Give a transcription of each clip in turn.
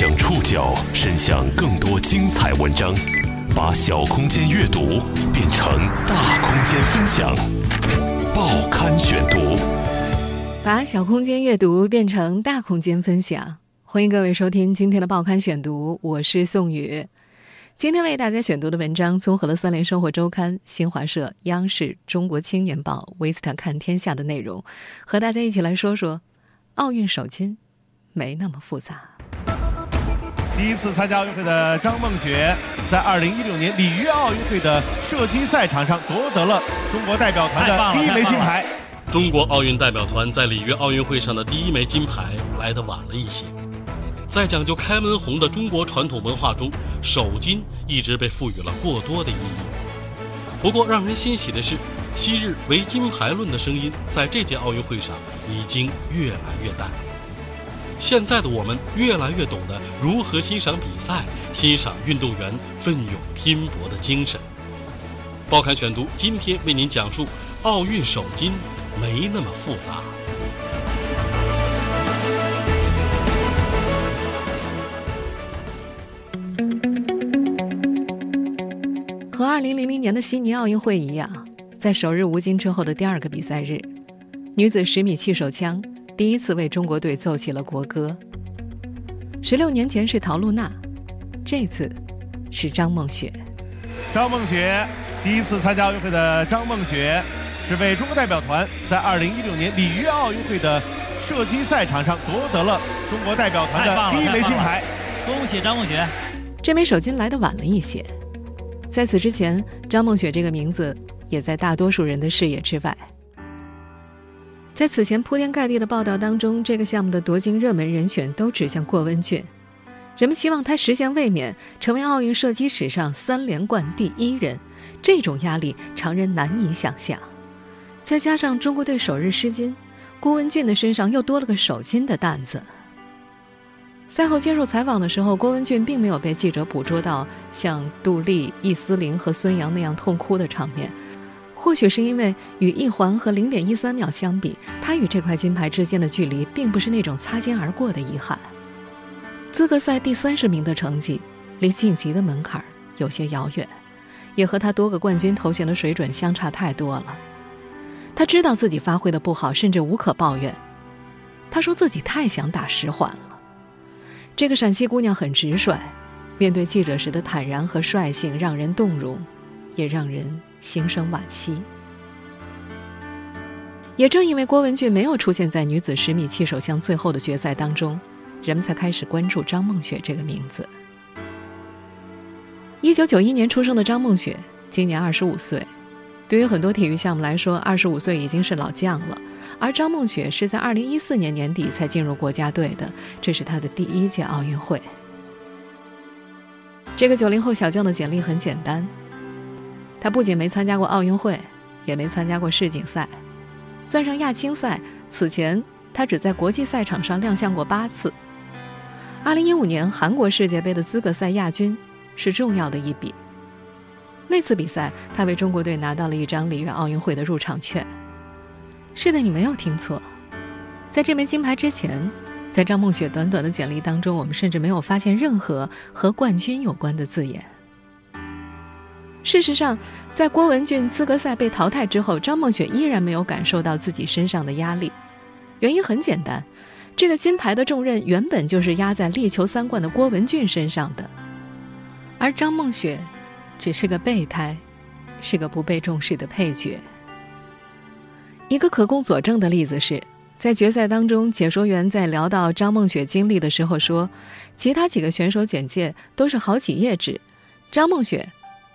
将触角伸向更多精彩文章，把小空间阅读变成大空间分享。报刊选读，把小空间阅读变成大空间分享。欢迎各位收听今天的报刊选读，我是宋宇。今天为大家选读的文章综合了《三联生活周刊》、新华社、央视、中国青年报、维斯特看天下的内容，和大家一起来说说奥运首金没那么复杂。第一次参加奥运会的张梦雪，在2016年里约奥运会的射击赛场上夺得了中国代表团的第一枚金牌。中国奥运代表团在里约奥运会上的第一枚金牌来得晚了一些。在讲究开门红的中国传统文化中，首金一直被赋予了过多的意义。不过，让人欣喜的是，昔日唯金牌论的声音在这届奥运会上已经越来越淡。现在的我们越来越懂得如何欣赏比赛，欣赏运动员奋勇拼搏的精神。报刊选读今天为您讲述奥运首金没那么复杂。和2000年的悉尼奥运会一样，在首日无金之后的第二个比赛日，女子十米气手枪。第一次为中国队奏起了国歌。十六年前是陶露娜，这次是张梦雪。张梦雪第一次参加奥运会的张梦雪，是为中国代表团在二零一六年里约奥运会的射击赛场上夺得了中国代表团的第一枚金牌。恭喜张梦雪！这枚首金来的晚了一些，在此之前，张梦雪这个名字也在大多数人的视野之外。在此前铺天盖地的报道当中，这个项目的夺金热门人选都指向郭文俊，人们希望他实现卫冕，成为奥运射击史上三连冠第一人。这种压力常人难以想象。再加上中国队首日失金，郭文俊的身上又多了个首金的担子。赛后接受采访的时候，郭文俊并没有被记者捕捉到像杜丽、易思玲和孙杨那样痛哭的场面。或许是因为与一环和零点一三秒相比，他与这块金牌之间的距离并不是那种擦肩而过的遗憾。资格赛第三十名的成绩，离晋级的门槛有些遥远，也和他多个冠军头衔的水准相差太多了。他知道自己发挥的不好，甚至无可抱怨。他说自己太想打十环了。这个陕西姑娘很直率，面对记者时的坦然和率性让人动容，也让人。心生惋惜。也正因为郭文俊没有出现在女子十米气手枪最后的决赛当中，人们才开始关注张梦雪这个名字。一九九一年出生的张梦雪，今年二十五岁。对于很多体育项目来说，二十五岁已经是老将了。而张梦雪是在二零一四年年底才进入国家队的，这是她的第一届奥运会。这个九零后小将的简历很简单。他不仅没参加过奥运会，也没参加过世锦赛，算上亚青赛，此前他只在国际赛场上亮相过八次。2015年韩国世界杯的资格赛亚军是重要的一笔。那次比赛，他为中国队拿到了一张里约奥运会的入场券。是的，你没有听错，在这枚金牌之前，在张梦雪短短的简历当中，我们甚至没有发现任何和冠军有关的字眼。事实上，在郭文俊资格赛被淘汰之后，张梦雪依然没有感受到自己身上的压力。原因很简单，这个金牌的重任原本就是压在力求三冠的郭文俊身上的，而张梦雪只是个备胎，是个不被重视的配角。一个可供佐证的例子是，在决赛当中，解说员在聊到张梦雪经历的时候说，其他几个选手简介都是好几页纸，张梦雪。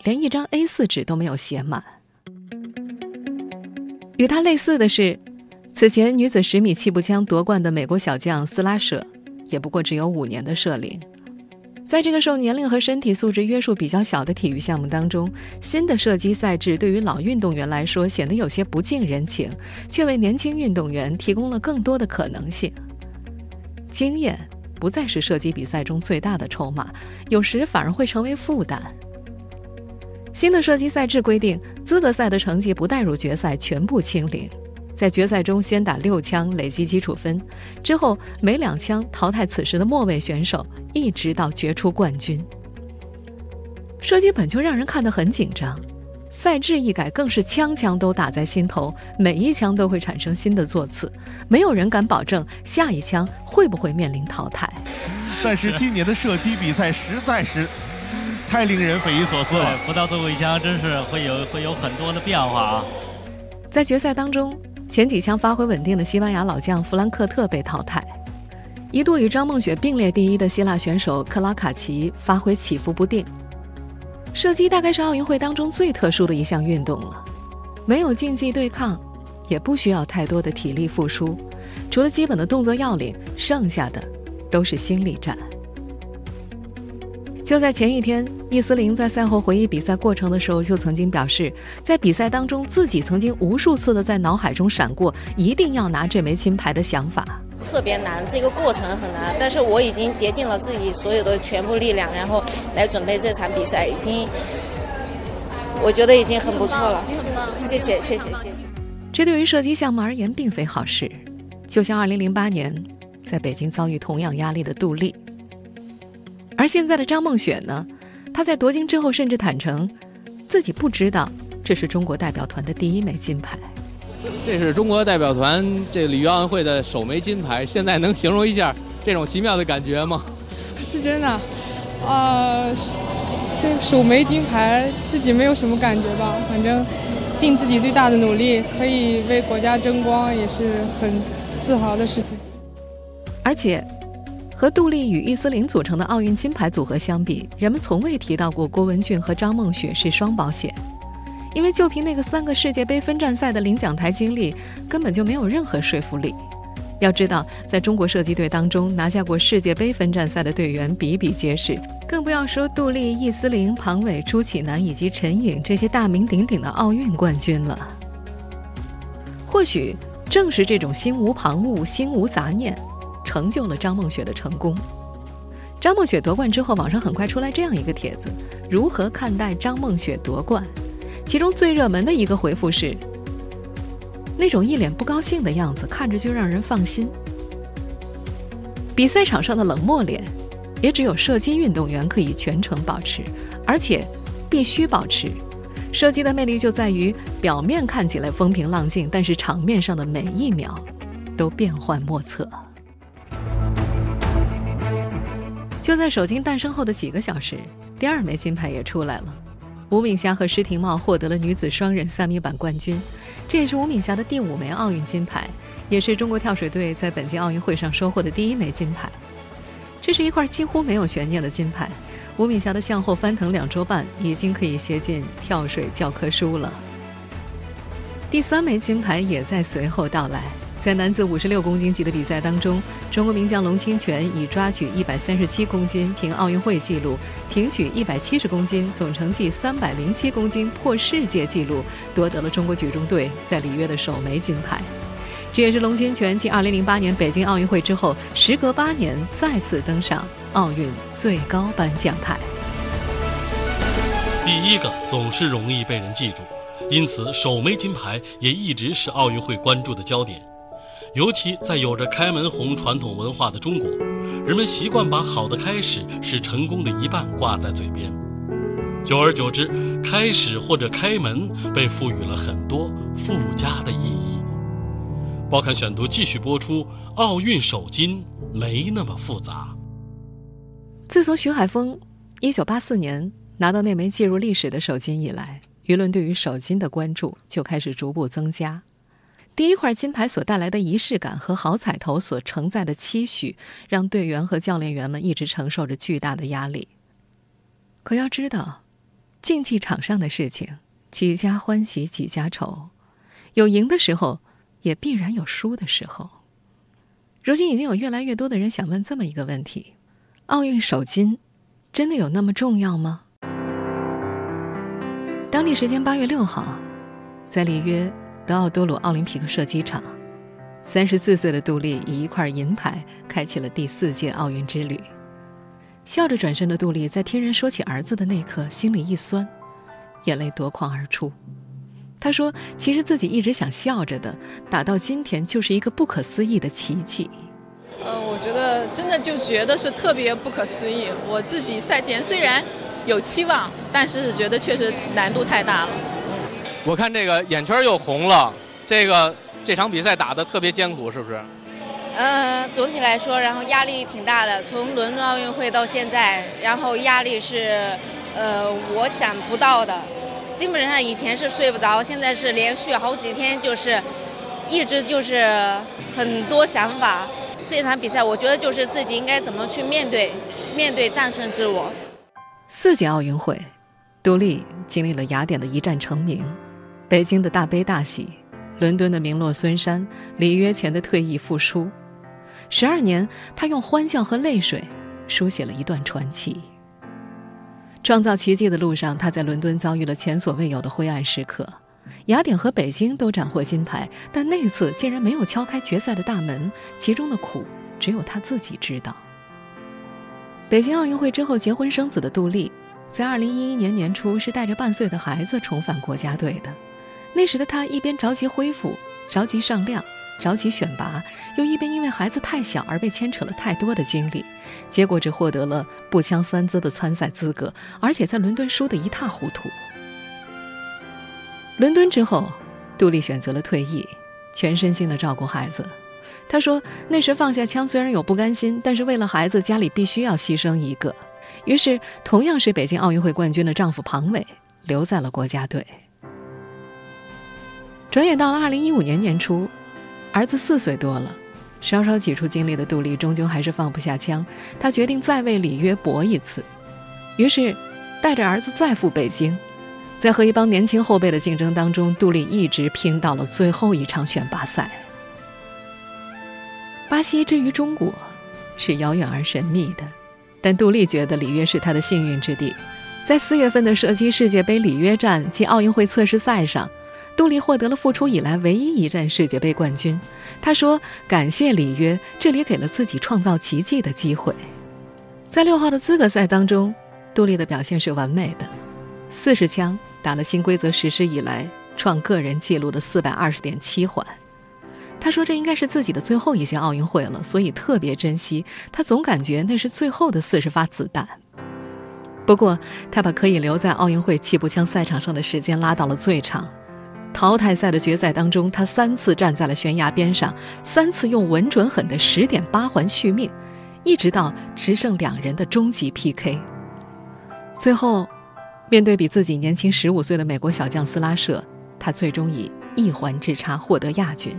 连一张 A4 纸都没有写满。与他类似的是，此前女子十米气步枪夺冠的美国小将斯拉舍，也不过只有五年的射龄。在这个受年龄和身体素质约束比较小的体育项目当中，新的射击赛制对于老运动员来说显得有些不近人情，却为年轻运动员提供了更多的可能性。经验不再是射击比赛中最大的筹码，有时反而会成为负担。新的射击赛制规定，资格赛的成绩不带入决赛全部清零。在决赛中先打六枪累积基础分，之后每两枪淘汰此时的末位选手，一直到决出冠军。射击本就让人看得很紧张，赛制一改更是枪枪都打在心头，每一枪都会产生新的座次，没有人敢保证下一枪会不会面临淘汰。但是今年的射击比赛实在是太令人匪夷所思了，不到最后一枪真是会有会有很多的变化啊！在决赛当中。前几枪发挥稳定的西班牙老将弗兰克特被淘汰，一度与张梦雪并列第一的希腊选手克拉卡奇发挥起伏不定。射击大概是奥运会当中最特殊的一项运动了，没有竞技对抗，也不需要太多的体力付出，除了基本的动作要领，剩下的都是心理战。就在前一天，易思玲在赛后回忆比赛过程的时候，就曾经表示，在比赛当中，自己曾经无数次的在脑海中闪过一定要拿这枚金牌的想法。特别难，这个过程很难，但是我已经竭尽了自己所有的全部力量，然后来准备这场比赛，已经，我觉得已经很不错了。谢谢，谢谢，谢谢。这对于射击项目而言，并非好事。就像2008年在北京遭遇同样压力的杜丽。而现在的张梦雪呢？她在夺金之后，甚至坦诚，自己不知道这是中国代表团的第一枚金牌。这是中国代表团这里约奥运会的首枚金牌。现在能形容一下这种奇妙的感觉吗？是真的，呃，这首枚金牌自己没有什么感觉吧？反正尽自己最大的努力，可以为国家争光，也是很自豪的事情。而且。和杜丽与易思玲组成的奥运金牌组合相比，人们从未提到过郭文俊和张梦雪是双保险，因为就凭那个三个世界杯分站赛的领奖台经历，根本就没有任何说服力。要知道，在中国射击队当中，拿下过世界杯分站赛的队员比比皆是，更不要说杜丽、易思玲、庞伟、朱启南以及陈颖这些大名鼎鼎的奥运冠军了。或许正是这种心无旁骛、心无杂念。成就了张梦雪的成功。张梦雪夺冠之后，网上很快出来这样一个帖子：如何看待张梦雪夺冠？其中最热门的一个回复是：那种一脸不高兴的样子，看着就让人放心。比赛场上的冷漠脸，也只有射击运动员可以全程保持，而且必须保持。射击的魅力就在于表面看起来风平浪静，但是场面上的每一秒都变幻莫测。就在首金诞生后的几个小时，第二枚金牌也出来了。吴敏霞和施廷懋获得了女子双人三米板冠军，这也是吴敏霞的第五枚奥运金牌，也是中国跳水队在本届奥运会上收获的第一枚金牌。这是一块几乎没有悬念的金牌，吴敏霞的向后翻腾两周半已经可以写进跳水教科书了。第三枚金牌也在随后到来。在男子五十六公斤级的比赛当中，中国名将龙清泉以抓举一百三十七公斤凭奥运会纪录，挺举一百七十公斤总成绩三百零七公斤破世界纪录，夺得了中国举重队在里约的首枚金牌。这也是龙清泉继二零零八年北京奥运会之后，时隔八年再次登上奥运最高颁奖台。第一个总是容易被人记住，因此首枚金牌也一直是奥运会关注的焦点。尤其在有着开门红传统文化的中国，人们习惯把好的开始是成功的一半挂在嘴边，久而久之，开始或者开门被赋予了很多附加的意义。报刊选读继续播出：奥运首金没那么复杂。自从徐海峰1984年拿到那枚记入历史的首金以来，舆论对于首金的关注就开始逐步增加。第一块金牌所带来的仪式感和好彩头所承载的期许，让队员和教练员们一直承受着巨大的压力。可要知道，竞技场上的事情，几家欢喜几家愁，有赢的时候，也必然有输的时候。如今已经有越来越多的人想问这么一个问题：奥运首金，真的有那么重要吗？当地时间八月六号，在里约。德奥多鲁奥林匹克射击场，三十四岁的杜丽以一块银牌开启了第四届奥运之旅。笑着转身的杜丽，在听人说起儿子的那刻，心里一酸，眼泪夺眶而出。他说：“其实自己一直想笑着的，打到今天就是一个不可思议的奇迹。”呃，我觉得真的就觉得是特别不可思议。我自己赛前虽然有期望，但是觉得确实难度太大了。我看这个眼圈又红了，这个这场比赛打的特别艰苦，是不是？嗯，总体来说，然后压力挺大的。从伦敦奥运会到现在，然后压力是，呃，我想不到的。基本上以前是睡不着，现在是连续好几天，就是一直就是很多想法。这场比赛，我觉得就是自己应该怎么去面对，面对战胜自我。四届奥运会，杜丽经历了雅典的一战成名，北京的大悲大喜，伦敦的名落孙山，里约前的退役复出。十二年，他用欢笑和泪水书写了一段传奇。创造奇迹的路上，他在伦敦遭遇了前所未有的灰暗时刻。雅典和北京都斩获金牌，但那次竟然没有敲开决赛的大门，其中的苦只有他自己知道。北京奥运会之后结婚生子的杜丽，在2011年年初是带着半岁的孩子重返国家队的。那时的她一边着急恢复，着急上量。着急选拔，又一边因为孩子太小而被牵扯了太多的精力，结果只获得了步枪三姿的参赛资格，而且在伦敦输得一塌糊涂。伦敦之后，杜丽选择了退役，全身心的照顾孩子。她说：“那时放下枪虽然有不甘心，但是为了孩子，家里必须要牺牲一个。”于是，同样是北京奥运会冠军的丈夫庞伟留在了国家队。转眼到了二零一五年年初。儿子四岁多了，稍稍挤出精力的杜丽终究还是放不下枪，她决定再为里约搏一次。于是，带着儿子再赴北京，在和一帮年轻后辈的竞争当中，杜丽一直拼到了最后一场选拔赛。巴西之于中国，是遥远而神秘的，但杜丽觉得里约是她的幸运之地。在四月份的射击世界杯里约站及奥运会测试赛上。杜丽获得了复出以来唯一一站世界杯冠军。他说：“感谢里约，这里给了自己创造奇迹的机会。”在六号的资格赛当中，杜丽的表现是完美的，四十枪打了新规则实施以来创个人纪录的四百二十点七环。他说：“这应该是自己的最后一届奥运会了，所以特别珍惜。他总感觉那是最后的四十发子弹。不过，他把可以留在奥运会气步枪赛场上的时间拉到了最长。”淘汰赛的决赛当中，他三次站在了悬崖边上，三次用稳准狠的十点八环续命，一直到只剩两人的终极 PK。最后，面对比自己年轻十五岁的美国小将斯拉舍，他最终以一环之差获得亚军。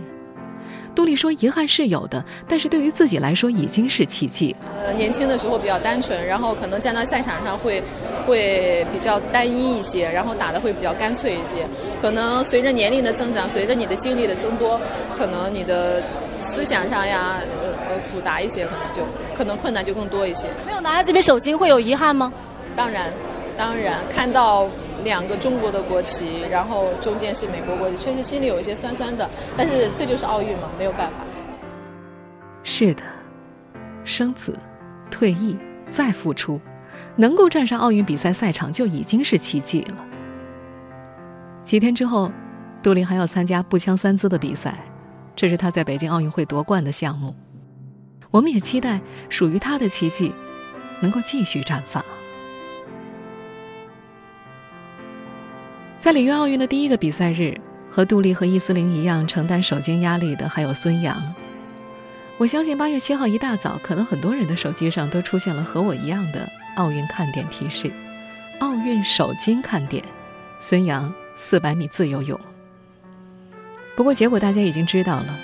杜丽说：“遗憾是有的，但是对于自己来说已经是奇迹。呃，年轻的时候比较单纯，然后可能站到赛场上会会比较单一一些，然后打的会比较干脆一些。可能随着年龄的增长，随着你的经历的增多，可能你的思想上呀，呃呃复杂一些，可能就可能困难就更多一些。没有拿下这枚首金会有遗憾吗？当然，当然看到。”两个中国的国旗，然后中间是美国国旗，确实心里有一些酸酸的。但是这就是奥运嘛，没有办法。是的，生子、退役、再复出，能够站上奥运比赛赛场就已经是奇迹了。几天之后，杜林还要参加步枪三姿的比赛，这是他在北京奥运会夺冠的项目。我们也期待属于他的奇迹能够继续绽放。在里约奥运的第一个比赛日，和杜丽和伊斯林一样承担首金压力的还有孙杨。我相信八月七号一大早，可能很多人的手机上都出现了和我一样的奥运看点提示：奥运首金看点，孙杨四百米自由泳。不过结果大家已经知道了，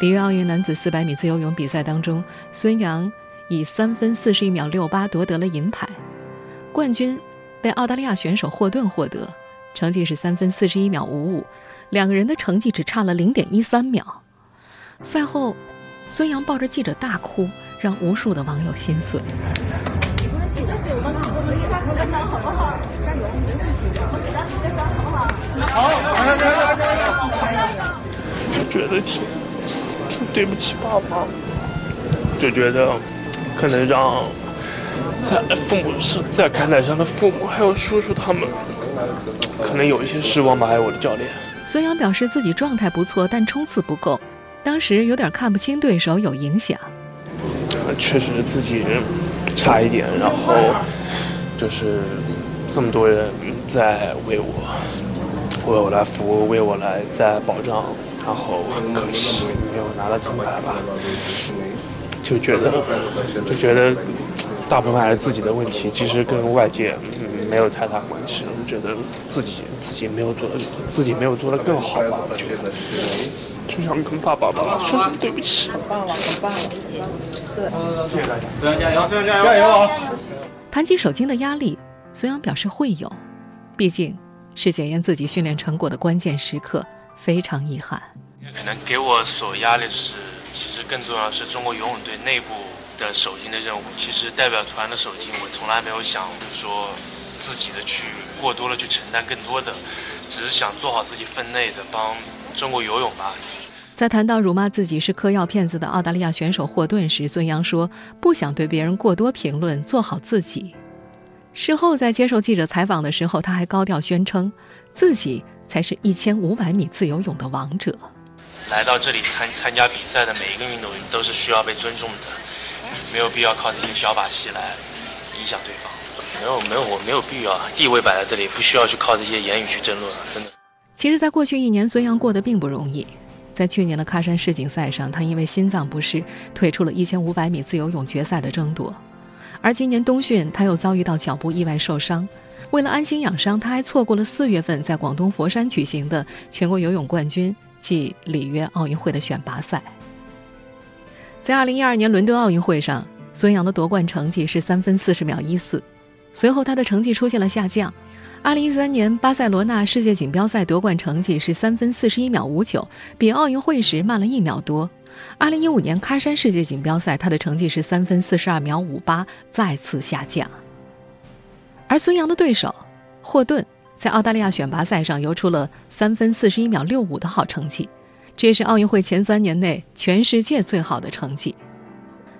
里约奥运男子四百米自由泳比赛当中，孙杨以三分四十一秒六八夺得了银牌，冠军被澳大利亚选手霍顿获得。成绩是三分四十一秒五五，两个人的成绩只差了零点一三秒。赛后，孙杨抱着记者大哭，让无数的网友心碎。没关系，没关系，我们我们一块口干好好？加油，好，加油加油加油！就觉得挺挺对不起爸妈，就觉得可能让在父母是在看台上的父母还有叔叔他们。可能有一些失望吧，还有我的教练。孙杨表示自己状态不错，但冲刺不够，当时有点看不清对手，有影响。确实自己差一点，然后就是这么多人在为我为我来服务，为我来在保障，然后很可惜没有拿到金牌吧，就觉得就觉得大部分还是自己的问题，其实跟外界没有太大关系。我觉得自己自己没有做的自己没有做的更好吧，我觉得就想跟爸爸爸说声对不起。很棒了，很棒了，对，谢谢大家，孙杨加油，孙杨加油，加油啊！谈起首金的压力，孙杨表示会有，毕竟是检验自己训练成果的关键时刻，非常遗憾。可能给我所压力是，其实更重要的是中国游泳队内部的首金的任务。其实代表团的首金，我从来没有想说自己的去过多的去承担更多的，只是想做好自己分内的，帮中国游泳吧。在谈到辱骂自己是嗑药骗子的澳大利亚选手霍顿时，孙杨说不想对别人过多评论，做好自己。事后在接受记者采访的时候，他还高调宣称，自己才是一千五百米自由泳的王者。来到这里参参加比赛的每一个运动员都是需要被尊重的，没有必要靠这些小把戏来影响对方。没有没有，我没有必要，地位摆在这里，不需要去靠这些言语去争论，真的。其实，在过去一年，孙杨过得并不容易。在去年的喀山世锦赛上，他因为心脏不适退出了一千五百米自由泳决赛的争夺。而今年冬训，他又遭遇到脚部意外受伤。为了安心养伤，他还错过了四月份在广东佛山举行的全国游泳冠军暨里约奥运会的选拔赛。在二零一二年伦敦奥运会上，孙杨的夺冠成绩是三分四十秒一四，随后他的成绩出现了下降。二零一三年巴塞罗那世界锦标赛夺冠成绩是三分四十一秒五九，比奥运会时慢了一秒多。二零一五年喀山世界锦标赛，他的成绩是三分四十二秒五八，再次下降。而孙杨的对手霍顿在澳大利亚选拔赛上游出了三分四十一秒六五的好成绩，这也是奥运会前三年内全世界最好的成绩。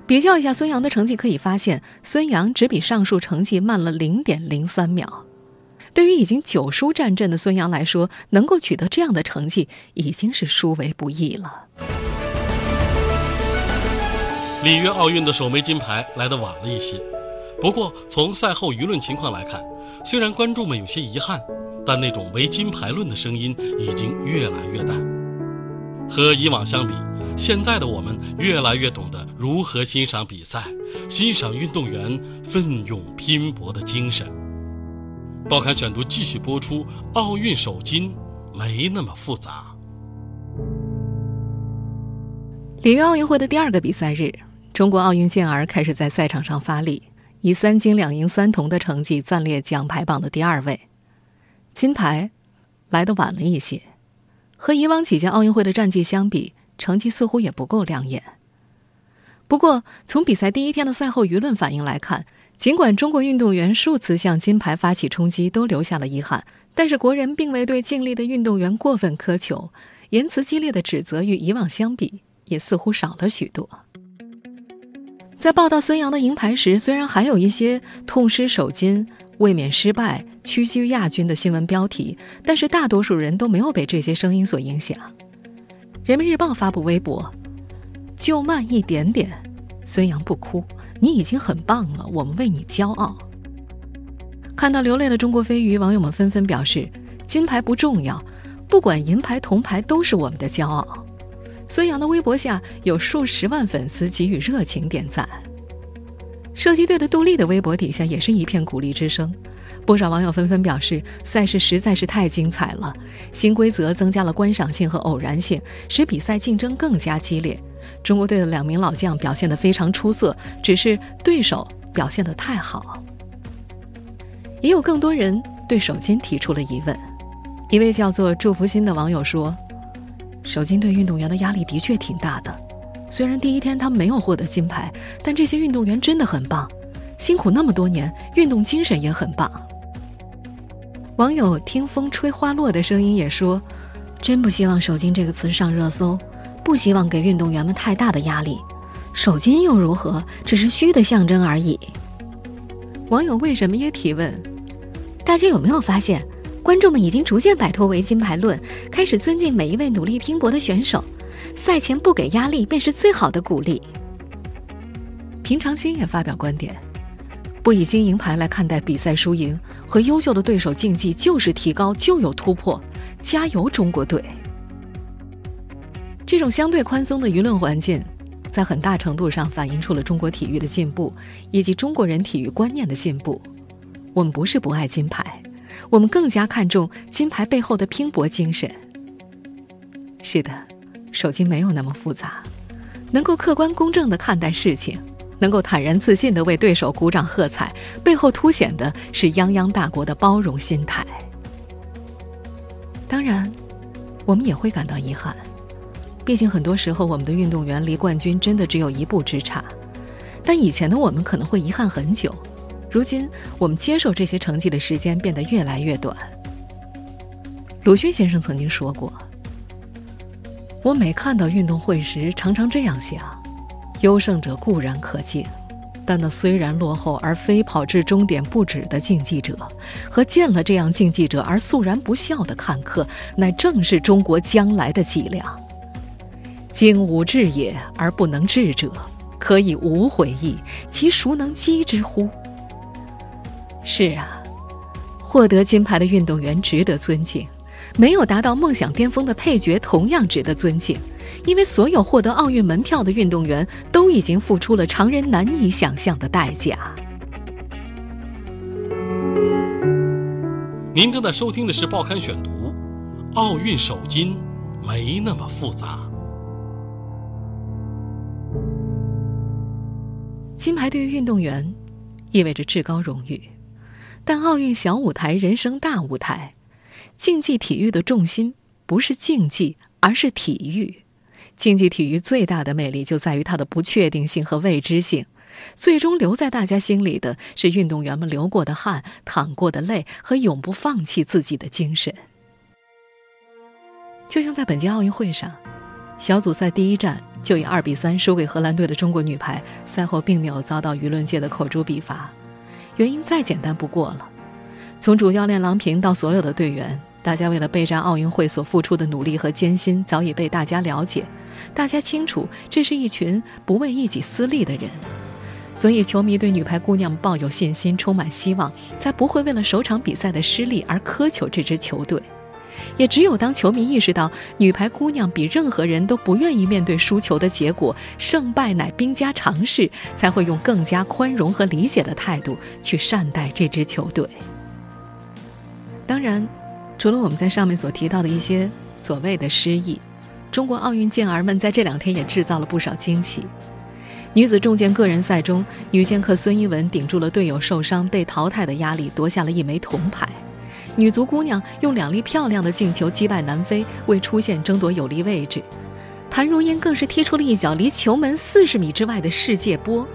比较一下孙杨的成绩，可以发现孙杨只比上述成绩慢了零点零三秒。对于已经九输战阵的孙杨来说，能够取得这样的成绩已经是殊为不易了。里约奥运的首枚金牌来得晚了一些，不过从赛后舆论情况来看，虽然观众们有些遗憾，但那种唯金牌论的声音已经越来越淡。和以往相比，现在的我们越来越懂得如何欣赏比赛，欣赏运动员奋勇拼搏的精神。报刊选读继续播出。奥运首金没那么复杂。里约奥运会的第二个比赛日，中国奥运健儿开始在赛场上发力，以三金两银三铜的成绩暂列奖牌榜的第二位。金牌来得晚了一些，和以往几届奥运会的战绩相比，成绩似乎也不够亮眼。不过，从比赛第一天的赛后舆论反应来看，尽管中国运动员数次向金牌发起冲击，都留下了遗憾，但是国人并未对尽力的运动员过分苛求，言辞激烈的指责与以往相比也似乎少了许多。在报道孙杨的银牌时，虽然还有一些痛失首金、卫冕失败、屈居亚军的新闻标题，但是大多数人都没有被这些声音所影响。人民日报发布微博：“就慢一点点，孙杨不哭。”你已经很棒了，我们为你骄傲。看到流泪的中国飞鱼，网友们纷纷表示：金牌不重要，不管银牌铜牌都是我们的骄傲。孙杨的微博下有数十万粉丝给予热情点赞。射击队的杜丽的微博底下也是一片鼓励之声，不少网友纷纷表示：赛事实在是太精彩了，新规则增加了观赏性和偶然性，使比赛竞争更加激烈。中国队的两名老将表现得非常出色，只是对手表现得太好。也有更多人对首金提出了疑问。一位叫做祝福心的网友说：“首金对运动员的压力的确挺大的。虽然第一天他没有获得金牌，但这些运动员真的很棒，辛苦那么多年，运动精神也很棒。”网友听风吹花落的声音也说：“真不希望首金这个词上热搜。”不希望给运动员们太大的压力，首金又如何？只是虚的象征而已。网友为什么也提问：大家有没有发现，观众们已经逐渐摆脱唯金牌论，开始尊敬每一位努力拼搏的选手。赛前不给压力，便是最好的鼓励。平常心也发表观点：不以金银牌来看待比赛输赢，和优秀的对手竞技就是提高，就有突破。加油，中国队！这种相对宽松的舆论环境，在很大程度上反映出了中国体育的进步，以及中国人体育观念的进步。我们不是不爱金牌，我们更加看重金牌背后的拼搏精神。是的，手机没有那么复杂，能够客观公正地看待事情，能够坦然自信地为对手鼓掌喝彩，背后凸显的是泱泱大国的包容心态。当然，我们也会感到遗憾。毕竟，很多时候我们的运动员离冠军真的只有一步之差，但以前的我们可能会遗憾很久，如今我们接受这些成绩的时间变得越来越短。鲁迅先生曾经说过：“我每看到运动会时，常常这样想：优胜者固然可敬，但那虽然落后而非跑至终点不止的竞技者，和见了这样竞技者而肃然不笑的看客，乃正是中国将来的脊梁。”精武志也而不能治者，可以无悔意，其孰能击之乎？是啊，获得金牌的运动员值得尊敬，没有达到梦想巅峰的配角同样值得尊敬，因为所有获得奥运门票的运动员都已经付出了常人难以想象的代价。您正在收听的是《报刊选读》，奥运首金没那么复杂。金牌对于运动员意味着至高荣誉，但奥运小舞台，人生大舞台，竞技体育的重心不是竞技，而是体育。竞技体育最大的魅力就在于它的不确定性和未知性，最终留在大家心里的是运动员们流过的汗、淌过的泪和永不放弃自己的精神。就像在本届奥运会上，小组赛第一站。就以二比三输给荷兰队的中国女排，赛后并没有遭到舆论界的口诛笔伐，原因再简单不过了。从主教练郎平到所有的队员，大家为了备战奥运会所付出的努力和艰辛早已被大家了解，大家清楚这是一群不为一己私利的人，所以球迷对女排姑娘抱有信心，充满希望，才不会为了首场比赛的失利而苛求这支球队。也只有当球迷意识到女排姑娘比任何人都不愿意面对输球的结果，胜败乃兵家常事，才会用更加宽容和理解的态度去善待这支球队。当然，除了我们在上面所提到的一些所谓的失意，中国奥运健儿们在这两天也制造了不少惊喜。女子重剑个人赛中，女剑客孙一文顶住了队友受伤被淘汰的压力，夺下了一枚铜牌。女足姑娘用两粒漂亮的进球击败南非，为出线争夺有利位置。谭如烟更是踢出了一脚离球门四十米之外的世界波，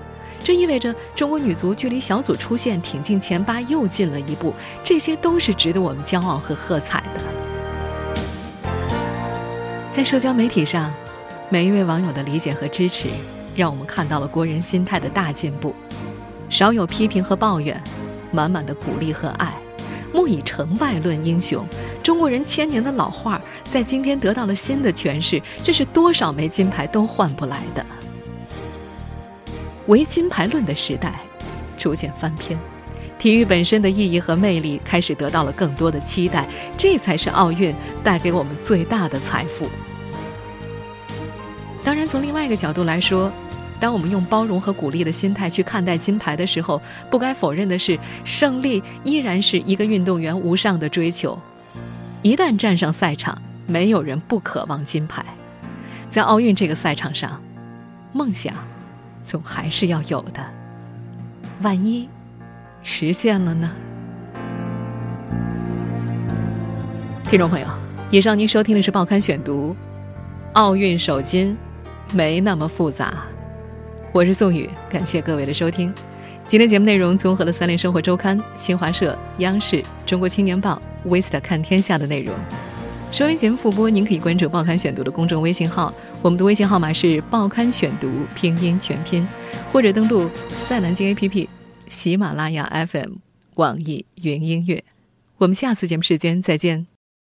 这意味着中国女足距离小组出线挺进前八又近了一步。这些都是值得我们骄傲和喝彩的。在社交媒体上，每一位网友的理解和支持，让我们看到了国人心态的大进步，少有批评和抱怨，满满的鼓励和爱。莫以成败论英雄，中国人千年的老话在今天得到了新的诠释，这是多少枚金牌都换不来的。唯金牌论的时代逐渐翻篇，体育本身的意义和魅力开始得到了更多的期待，这才是奥运带给我们最大的财富。当然，从另外一个角度来说。当我们用包容和鼓励的心态去看待金牌的时候，不该否认的是，胜利依然是一个运动员无上的追求。一旦站上赛场，没有人不渴望金牌。在奥运这个赛场上，梦想总还是要有的。万一实现了呢？听众朋友，以上您收听的是《报刊选读》，奥运首金没那么复杂。我是宋宇，感谢各位的收听。今天节目内容综合了《三联生活周刊》、新华社、央视、中国青年报、Vista 看天下的内容。收听节目复播，您可以关注《报刊选读》的公众微信号，我们的微信号码是“报刊选读”拼音全拼，或者登录在南京 APP、喜马拉雅 FM、网易云音乐。我们下次节目时间再见。